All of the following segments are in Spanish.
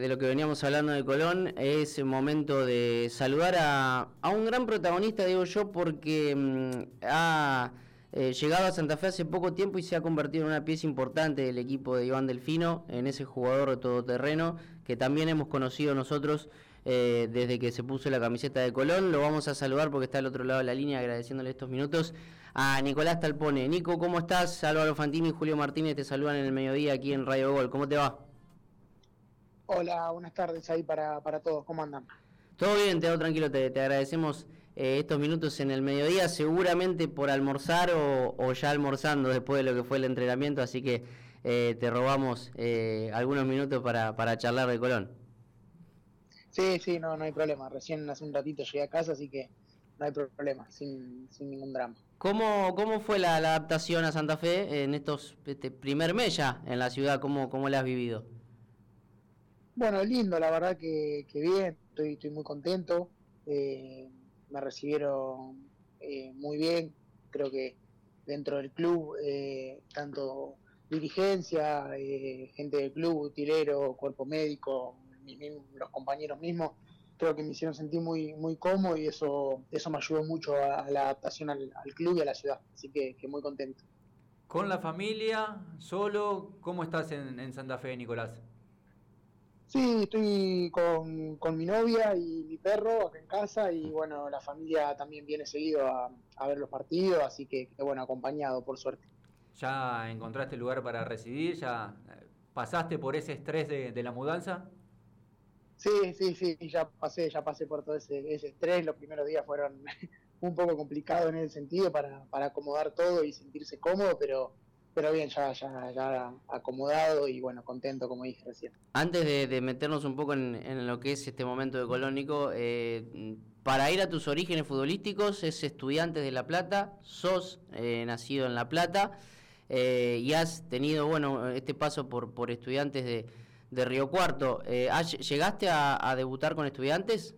de lo que veníamos hablando de Colón, es el momento de saludar a, un gran protagonista, digo yo, porque mm, ha eh, llegado a Santa Fe hace poco tiempo y se ha convertido en una pieza importante del equipo de Iván Delfino, en ese jugador todoterreno que también hemos conocido nosotros eh, desde que se puso la camiseta de Colón. Lo vamos a saludar porque está al otro lado de la línea, agradeciéndole estos minutos a Nicolás Talpone. Nico, ¿cómo estás? Álvaro Fantini y Julio Martínez te saludan en el mediodía aquí en Radio Gol. ¿Cómo te va? Hola, buenas tardes ahí para, para todos. ¿Cómo andan? Todo bien, te hago tranquilo, te, agradecemos eh, estos minutos en el mediodía, seguramente por almorzar o, ya almorzando después de lo que fue el entrenamiento, así que eh, te robamos eh, algunos minutos para, para charlar de Colón. Sí, sí, no, no hay problema. Recién hace un ratito llegué a casa, así que no hay problema, sin, sin ningún drama. ¿Cómo, ¿Cómo fue la, adaptación a Santa Fe en estos este primer mes ya en la ciudad? ¿Cómo, cómo la has vivido? Bueno, lindo, la verdad que, bien, estoy, estoy muy contento, eh, me recibieron eh, muy bien, creo que dentro del club, eh, tanto dirigencia, gente del club, utilero, cuerpo médico, los compañeros mismos, creo que me hicieron sentir muy muy cómodo y eso eso me ayudó mucho a, la adaptación al, club y a la ciudad, así que, muy contento. ¿Con la familia, solo? ¿Cómo estás en, en Santa Fe, Nicolás? Sí, estoy con, con, mi novia y mi perro acá en casa y bueno, la familia también viene seguido a, ver los partidos, así que, bueno, acompañado por suerte. ¿Ya encontraste lugar para residir? ¿Ya eh, pasaste por ese estrés de, la mudanza? Sí, sí, sí, ya pasé, ya pasé por todo ese, ese estrés. Los primeros días fueron un poco complicados en ese sentido para, para acomodar todo y sentirse cómodo, pero pero bien, ya, ya, ya acomodado y bueno, contento, como dije recién. Antes de, meternos un poco en, lo que es este momento de Colónico, eh, para ir a tus orígenes futbolísticos, es estudiante de La Plata, sos eh, nacido en La Plata eh, y has tenido, bueno, este paso por, por estudiantes de, de Río Cuarto. ¿Llegaste a, debutar con estudiantes?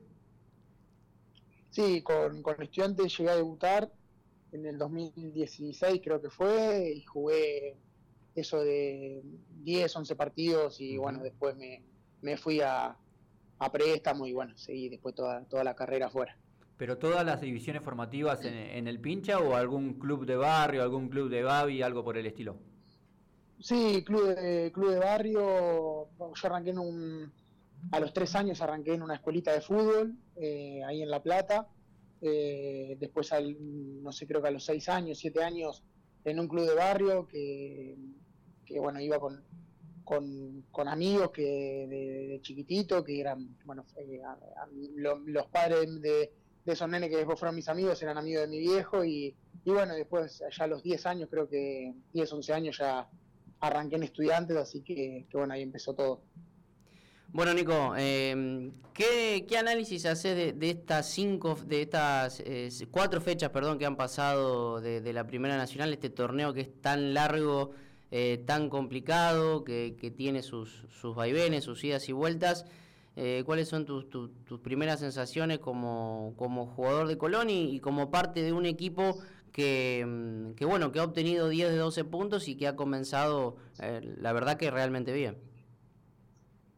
Sí, con, con estudiantes llegué a debutar en el 2016 creo que fue, y jugué eso de 10, 11 partidos y bueno, después me, me fui a, a, préstamo y bueno, seguí después toda, toda la carrera afuera. ¿Pero todas las divisiones formativas en, el pincha o algún club de barrio, algún club de Babi, algo por el estilo? Sí, club de, club de barrio, yo arranqué en un, a los tres años arranqué en una escuelita de fútbol, eh, ahí en La Plata, eh, después, al, no sé, creo que a los seis años, siete años, en un club de barrio que, bueno, iba con, con, amigos que de, chiquitito, que eran, bueno, eh, los padres de, esos nenes que después fueron mis amigos eran amigos de mi viejo y, y bueno, después ya a los 10 años, creo que 10, 11 años ya arranqué en estudiantes, así que, que bueno, ahí empezó todo. Bueno, Nico, eh, ¿qué, análisis haces de, estas cinco, de estas eh, cuatro fechas, perdón, que han pasado de, la Primera Nacional, este torneo que es tan largo, eh, tan complicado, que, tiene sus, sus, vaivenes, sus idas y vueltas? ¿Cuáles son tus, primeras sensaciones como, como jugador de Colón y, como parte de un equipo que, mm, que, bueno, que ha obtenido 10 de 12 puntos y que ha comenzado, la verdad que realmente bien?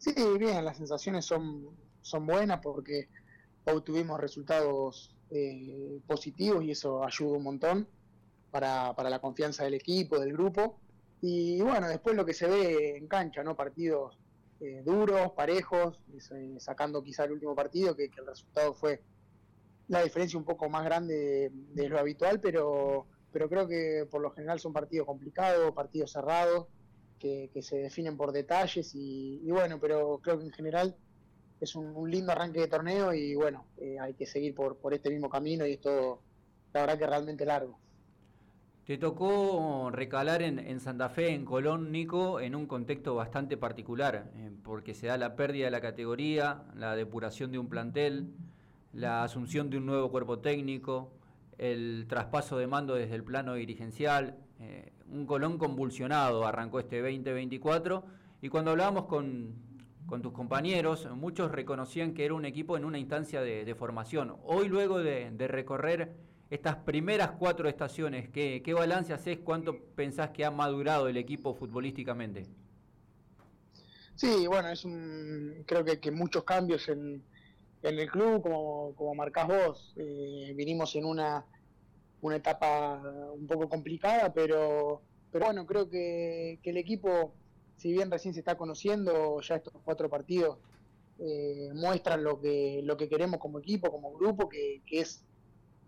Sí, bien, las sensaciones son, son buenas porque obtuvimos resultados eh, positivos y eso ayuda un montón para, para la confianza del equipo, del grupo. Y bueno, después lo que se ve en cancha, ¿no? Partidos eh, duros, parejos, eh, sacando quizá el último partido, que, el resultado fue la diferencia un poco más grande de, lo habitual, pero, pero creo que por lo general son partidos complicados, partidos cerrados, que, se definen por detalles y, bueno, pero creo que en general es un, lindo arranque de torneo y bueno, eh, hay que seguir por, este mismo camino y esto la verdad que es realmente largo. Te tocó recalar en, Santa Fe, en Colón, Nico, en un contexto bastante particular, eh, porque se da la pérdida de la categoría, la depuración de un plantel, la asunción de un nuevo cuerpo técnico, el traspaso de mando desde el plano dirigencial, eh, un Colón convulsionado arrancó este 2024 y cuando hablábamos con, tus compañeros, muchos reconocían que era un equipo en una instancia de, formación. Hoy luego de, recorrer estas primeras cuatro estaciones, ¿qué, ¿qué balance haces? ¿Cuánto pensás que ha madurado el equipo futbolísticamente? Sí, bueno, es un, creo que, que muchos cambios en, en el club, como, como marcás vos, eh, vinimos en una, una etapa un poco complicada, pero, pero bueno, creo que, que el equipo, si bien recién se está conociendo, ya estos cuatro partidos eh, muestran lo que, lo que queremos como equipo, como grupo, que, que es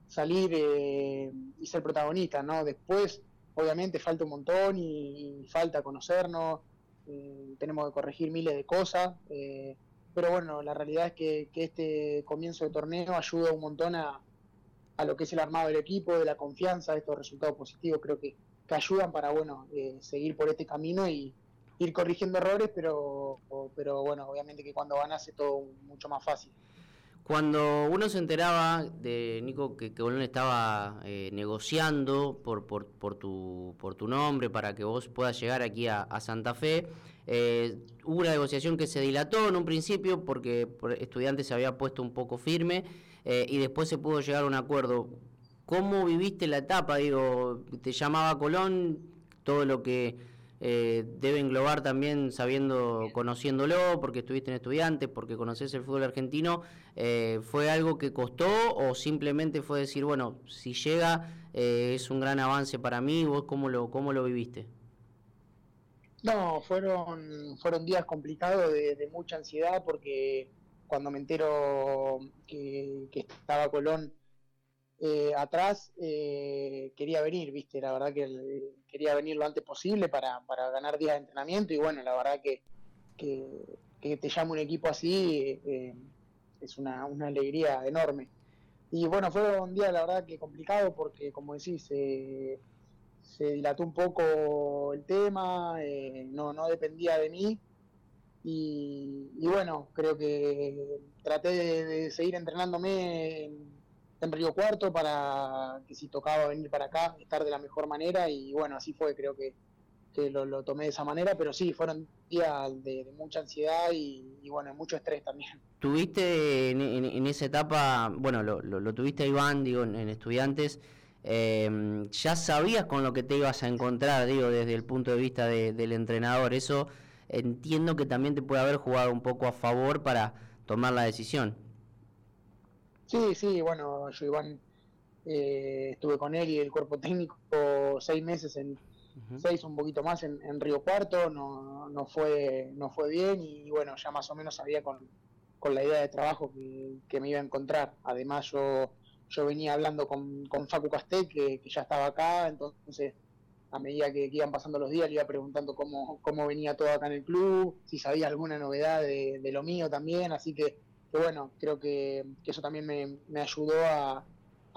salir eh, y ser protagonista, ¿no? Después, obviamente, falta un montón y, falta conocernos, eh, tenemos que corregir miles de cosas, eh, pero bueno, la realidad es que, que, este comienzo de torneo ayuda un montón a, a, lo que es el armado del equipo, de la confianza, estos resultados positivos, creo que, que ayudan para, bueno, seguir por este camino y ir corrigiendo errores, pero, pero bueno, obviamente que cuando ganas es todo mucho más fácil. Cuando uno se enteraba de Nico que, que Bolón estaba eh, negociando por, por, por, tu, por tu nombre para que vos puedas llegar aquí a, Santa Fe, eh, hubo una negociación que se dilató en un principio porque por estudiantes se había puesto un poco firme eh, y después se pudo llegar a un acuerdo. ¿Cómo viviste la etapa? Digo, te llamaba Colón, todo lo que eh, debe englobar también sabiendo, conociéndolo, porque estuviste en estudiantes, porque conoces el fútbol argentino, eh, ¿fue algo que costó o simplemente fue decir, bueno, si llega eh, es un gran avance para mí, vos cómo lo, cómo lo viviste? No, fueron, fueron días complicados de, mucha ansiedad porque cuando me entero que estaba Colón eh, atrás eh, quería venir, viste, la verdad que quería venir lo antes posible para, para, ganar días de entrenamiento y bueno, la verdad que, que, te llame un equipo así eh, es una, una, alegría enorme. Y bueno, fue un día la verdad que complicado porque como decís, se dilató un poco el tema, eh, no, no dependía de mí. Y, bueno, creo que traté de, de seguir entrenándome en, en Río Cuarto para que si tocaba venir para acá, estar de la mejor manera y bueno, así fue, creo que, que lo, tomé de esa manera, pero sí, fueron días de, mucha ansiedad y, y, bueno, mucho estrés también. ¿Tuviste en, en, esa etapa, bueno, lo, lo, tuviste Iván, digo, en, estudiantes, eh, ya sabías con lo que te ibas a encontrar, digo, desde el punto de vista de, del entrenador, eso entiendo que también te puede haber jugado un poco a favor para tomar la decisión. Sí, sí, bueno, yo Iván eh, estuve con él y el cuerpo técnico seis meses en uh -huh. seis un poquito más en, en, Río Cuarto, no, no fue no fue bien y bueno, ya más o menos sabía con, con la idea de trabajo que, que, me iba a encontrar. Además yo yo venía hablando con, con Facu Castel, que, que, ya estaba acá, entonces a medida que, que, iban pasando los días le iba preguntando cómo, cómo venía todo acá en el club, si sabía alguna novedad de, de lo mío también, así que que bueno, creo que, eso también me, ayudó a,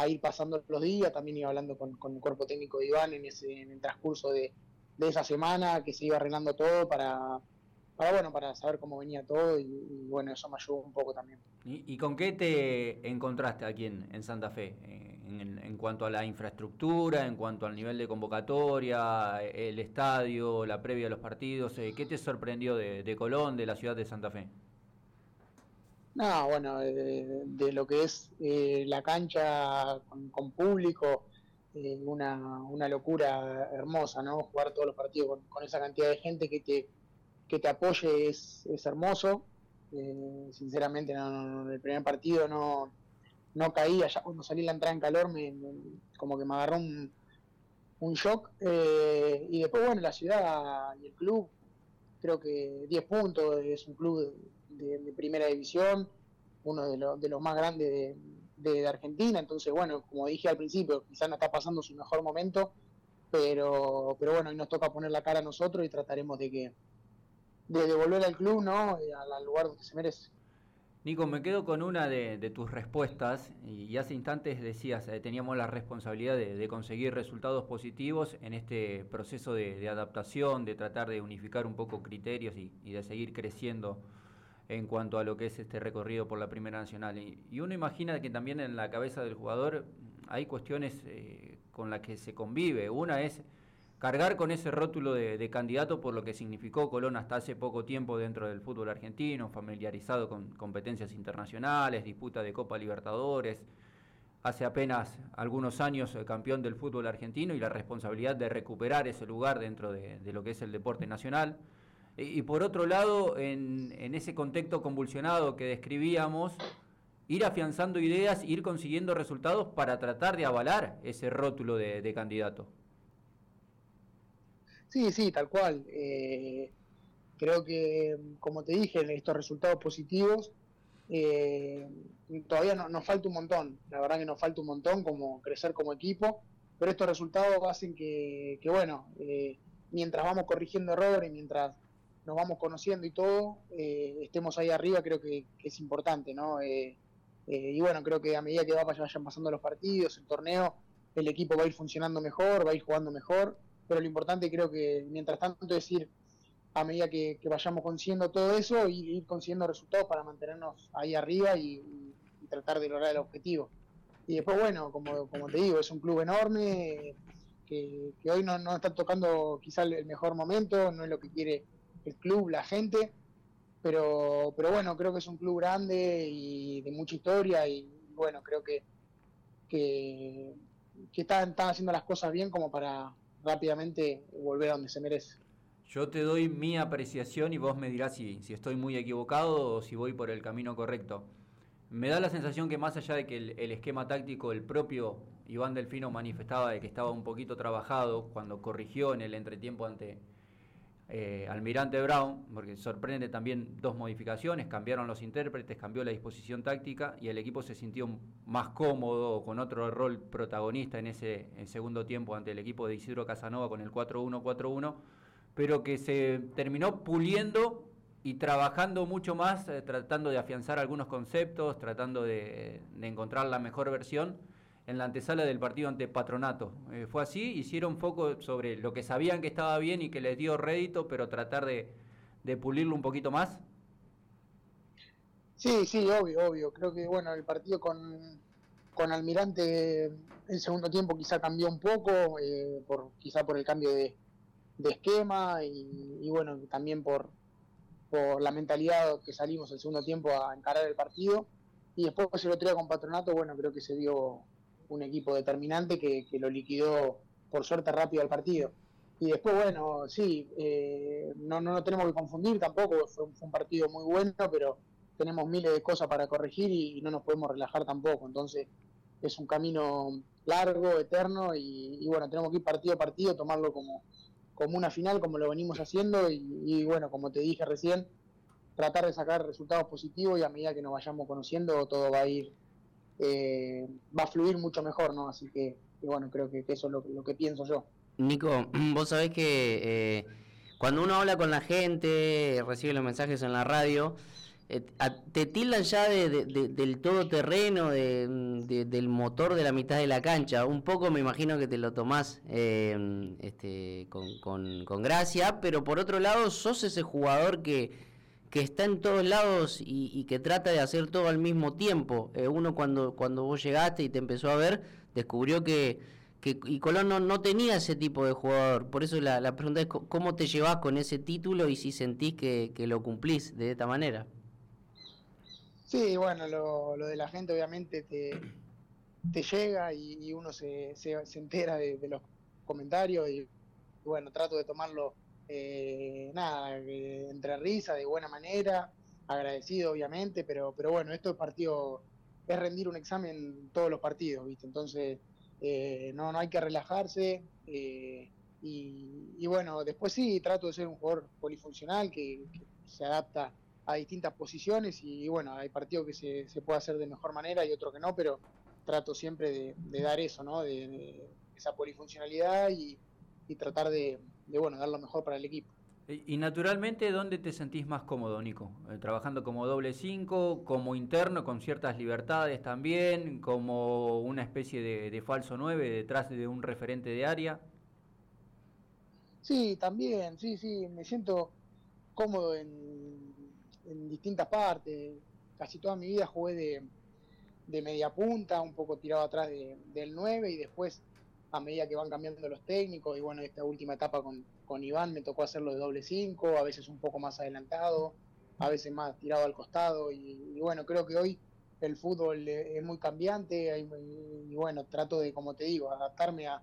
ir pasando los días, también iba hablando con, el cuerpo técnico de Iván en, ese, en el transcurso de, esa semana, que se iba arreglando todo para, bueno, para saber cómo venía todo y, bueno, eso me ayudó un poco también. ¿Y, con qué te encontraste aquí en, en Santa Fe? Eh, en, en, cuanto a la infraestructura, en cuanto al nivel de convocatoria, el estadio, la previa de los partidos, eh, ¿qué te sorprendió de, de Colón, de la ciudad de Santa Fe? No, bueno, de, lo que es eh, la cancha con, público, eh, una, una, locura hermosa, ¿no? Jugar todos los partidos con, esa cantidad de gente que te, que te apoye es, es hermoso. Eh, sinceramente, no, no, el primer partido no, no caía, ya cuando salí la entrada en calor, me, me como que me agarró un, un shock. Y después, bueno, la ciudad y el club, creo que 10 puntos, es un club de, primera división, uno de, lo, de los más grandes de, Argentina, entonces bueno, como dije al principio, quizás no está pasando su mejor momento, pero, pero bueno, hoy nos toca poner la cara a nosotros y trataremos de que de devolver al club, ¿no? Al, al lugar donde se merece. Nico, me quedo con una de, de, tus respuestas y hace instantes decías, eh, teníamos la responsabilidad de, conseguir resultados positivos en este proceso de, adaptación, de tratar de unificar un poco criterios y de seguir creciendo en cuanto a lo que es este recorrido por la Primera Nacional. Y, y uno imagina que también en la cabeza del jugador hay cuestiones eh, con las que se convive. Una es cargar con ese rótulo de, candidato por lo que significó Colón hasta hace poco tiempo dentro del fútbol argentino, familiarizado con competencias internacionales, disputa de Copa Libertadores, hace apenas algunos años eh, campeón del fútbol argentino y la responsabilidad de recuperar ese lugar dentro de, de lo que es el deporte nacional Y, por otro lado, en, ese contexto convulsionado que describíamos, ir afianzando ideas, ir consiguiendo resultados para tratar de avalar ese rótulo de, candidato. Sí, sí, tal cual. Eh, creo que, como te dije, estos resultados positivos, eh, todavía nos falta un montón. La verdad que nos falta un montón como crecer como equipo, pero estos resultados hacen que, bueno, eh, mientras vamos corrigiendo errores, mientras nos vamos conociendo y todo, eh, estemos ahí arriba, creo que, es importante, ¿no? Eh, eh, y bueno, creo que a medida que vayan pasando los partidos, el torneo, el equipo va a ir funcionando mejor, va a ir jugando mejor, pero lo importante creo que mientras tanto es ir, a medida que, vayamos consiguiendo todo eso, ir, ir, consiguiendo resultados para mantenernos ahí arriba y, tratar de lograr el objetivo. Y después, bueno, como, te digo, es un club enorme, que, hoy no, no, está tocando quizá el mejor momento, no es lo que quiere el club, la gente, pero, pero bueno, creo que es un club grande y de mucha historia y bueno, creo que, que, están, haciendo las cosas bien como para rápidamente volver a donde se merece. Yo te doy mi apreciación y vos me dirás si, si estoy muy equivocado o si voy por el camino correcto. Me da la sensación que más allá de que el, esquema táctico, el propio Iván Delfino manifestaba de que estaba un poquito trabajado cuando corrigió en el entretiempo ante eh, Almirante Brown, porque sorprende también dos modificaciones, cambiaron los intérpretes, cambió la disposición táctica y el equipo se sintió más cómodo con otro rol protagonista en ese segundo tiempo ante el equipo de Isidro Casanova con el 4-1-4-1, pero que se terminó puliendo y trabajando mucho más, eh, tratando de afianzar algunos conceptos, tratando de, encontrar la mejor versión en la antesala del partido ante Patronato. Eh, fue así, hicieron foco sobre lo que sabían que estaba bien y que les dio rédito, pero tratar de, pulirlo un poquito más. Sí, sí, obvio, obvio. Creo que bueno, el partido con, con Almirante el segundo tiempo quizá cambió un poco, eh, por quizá por el cambio de, esquema y, bueno, también por, por la mentalidad que salimos el segundo tiempo a encarar el partido. Y después el otro día con Patronato, bueno, creo que se vio un equipo determinante que, lo liquidó por suerte rápido al partido. Y después, bueno, sí, eh, no, no, tenemos que confundir tampoco, fue, un partido muy bueno, pero tenemos miles de cosas para corregir y, no nos podemos relajar tampoco. Entonces, es un camino largo, eterno, y, y bueno, tenemos que ir partido a partido, tomarlo como, como una final, como lo venimos haciendo, y, bueno, como te dije recién, tratar de sacar resultados positivos y a medida que nos vayamos conociendo todo va a ir, eh, va a fluir mucho mejor, ¿no? Así que, bueno, creo que, eso es lo, que pienso yo. Nico, vos sabés que eh, cuando uno habla con la gente, recibe los mensajes en la radio, eh, te tildan ya de, del todoterreno, de, del motor de la mitad de la cancha. Un poco me imagino que te lo tomás este, con, gracia, pero por otro lado sos ese jugador que, que está en todos lados y, que trata de hacer todo al mismo tiempo. Eh, uno cuando, cuando vos llegaste y te empezó a ver, descubrió que, que y Colón no, tenía ese tipo de jugador. Por eso la, pregunta es cómo te llevas con ese título y si sentís que, que lo cumplís de esta manera. Sí, bueno, lo, lo de la gente obviamente te, te llega y, uno se, se, entera de, los comentarios y, bueno, trato de tomarlo, eh, nada, entre risa, de buena manera, agradecido obviamente, pero, pero bueno, esto es partido, es rendir un examen todos los partidos, ¿viste? Entonces, eh, no, no hay que relajarse. Eh, y, y, bueno, después sí, trato de ser un jugador polifuncional que, se adapta a distintas posiciones y, bueno, hay partidos que se, se, puede hacer de mejor manera y otros que no, pero trato siempre de, dar eso, ¿no? De, esa polifuncionalidad y, tratar de, bueno, dar lo mejor para el equipo. Y, naturalmente, ¿dónde te sentís más cómodo, Nico? Eh, ¿Trabajando como doble cinco, como interno, con ciertas libertades también, como una especie de, de falso nueve detrás de un referente de área? Sí, también, sí, sí, me siento cómodo en, en distintas partes. Casi toda mi vida jugué de, de media punta, un poco tirado atrás del 9 y después a medida que van cambiando los técnicos y bueno, esta última etapa con, con Iván me tocó hacerlo de doble 5, a veces un poco más adelantado, a veces más tirado al costado y, bueno, creo que hoy el fútbol es muy cambiante y, bueno, trato de, como te digo, adaptarme a,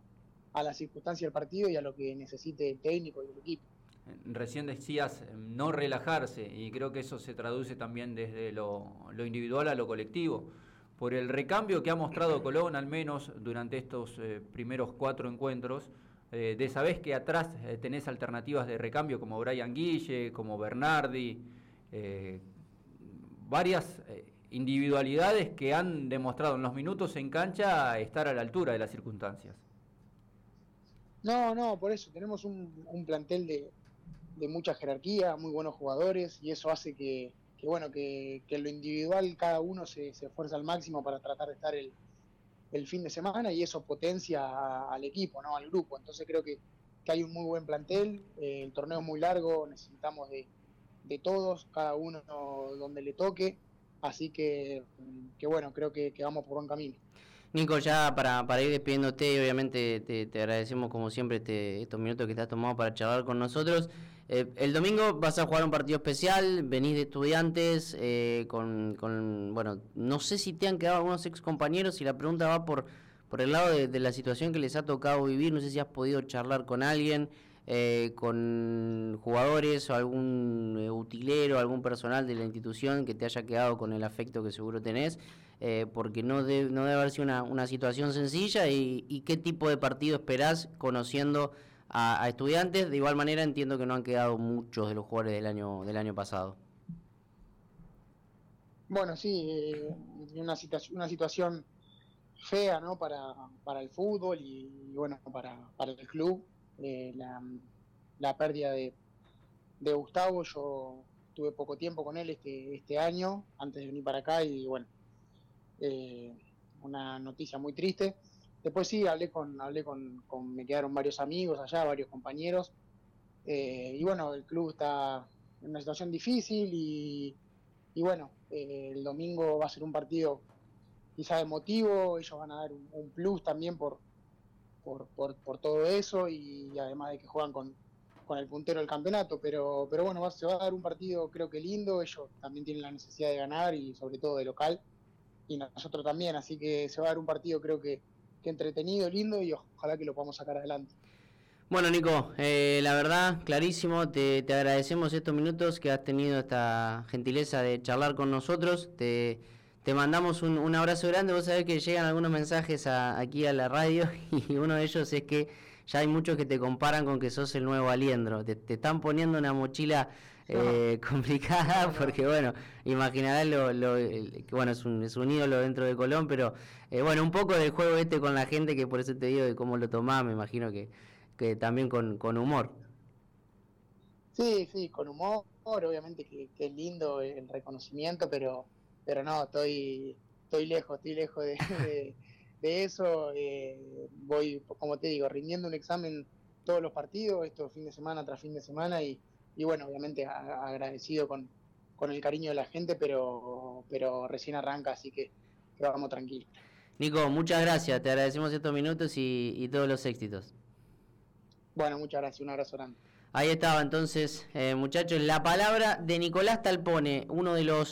a las circunstancias del partido y a lo que necesite el técnico y el equipo. recién decías no relajarse y creo que eso se traduce también desde lo, individual a lo colectivo. Por el recambio que ha mostrado Colón, al menos durante estos eh, primeros cuatro encuentros, eh, de sabés que atrás eh, tenés alternativas de recambio como Brian Guille, como Bernardi, varias individualidades que han demostrado en los minutos en cancha estar a la altura de las circunstancias. No, no, por eso tenemos un plantel de mucha jerarquía, muy buenos jugadores y eso hace que, bueno, que, que, en lo individual cada uno se, se, esfuerza al máximo para tratar de estar el, el fin de semana y eso potencia al equipo, ¿no? al grupo. Entonces creo que, que hay un muy buen plantel, eh, el torneo es muy largo, necesitamos de, de, todos, cada uno donde le toque, así que, que bueno, creo que, que vamos por buen camino. Nico, ya para, para ir despidiéndote, obviamente te, te agradecemos como siempre este, estos minutos que te has tomado para charlar con nosotros. Eh, el domingo vas a jugar un partido especial, venís de estudiantes, eh, con, con, bueno, no sé si te han quedado algunos ex compañeros y la pregunta va por, por el lado de, la situación que les ha tocado vivir, no sé si has podido charlar con alguien, eh, con jugadores o algún utilero, algún personal de la institución que te haya quedado con el afecto que seguro tenés, porque no, no debe haber sido una, una situación sencilla y, y qué tipo de partido esperás conociendo a, estudiantes. De igual manera entiendo que no han quedado muchos de los jugadores del año, del año pasado. Bueno, sí, eh, una, situación, una situación fea ¿no? para, para el fútbol y, bueno, para, para el club. Eh, la, la, pérdida de, de Gustavo, yo tuve poco tiempo con él este, este año, antes de venir para acá, y bueno, eh, una noticia muy triste. Después sí, hablé con, hablé con, me quedaron varios amigos allá, varios compañeros. Eh, y bueno, el club está en una situación difícil y, y bueno, eh, el domingo va a ser un partido quizá emotivo, ellos van a dar un, plus también por, por, por, todo eso y, además de que juegan con, con el puntero del campeonato, pero, pero bueno, se va a dar un partido creo que lindo, ellos también tienen la necesidad de ganar y sobre todo de local y nosotros también, así que se va a dar un partido creo que que entretenido, lindo y ojalá que lo podamos sacar adelante. Bueno, Nico, eh, la verdad, clarísimo, te, te, agradecemos estos minutos que has tenido esta gentileza de charlar con nosotros. Te, te mandamos un, un, abrazo grande. Vos sabés que llegan algunos mensajes aquí a la radio y uno de ellos es que ya hay muchos que te comparan con que sos el nuevo Aliendro. Te, te están poniendo una mochila eh, complicada porque bueno, imaginarás lo, lo que bueno, es un, es un ídolo dentro de Colón, pero eh, bueno, un poco del juego este con la gente que por eso te digo de cómo lo tomás, me imagino que, que también con, con humor. Sí, sí, con humor, obviamente que, es lindo el reconocimiento, pero pero no, estoy estoy lejos, estoy lejos de, de, eso. Eh, voy, como te digo, rindiendo un examen todos los partidos, esto fin de semana tras fin de semana y, y bueno, obviamente agradecido con, con, el cariño de la gente, pero, pero recién arranca, así que, vamos tranquilos. Nico, muchas gracias, te agradecemos estos minutos y, y, todos los éxitos. Bueno, muchas gracias, un abrazo grande. Ahí estaba entonces, eh, muchachos, la palabra de Nicolás Talpone, uno de los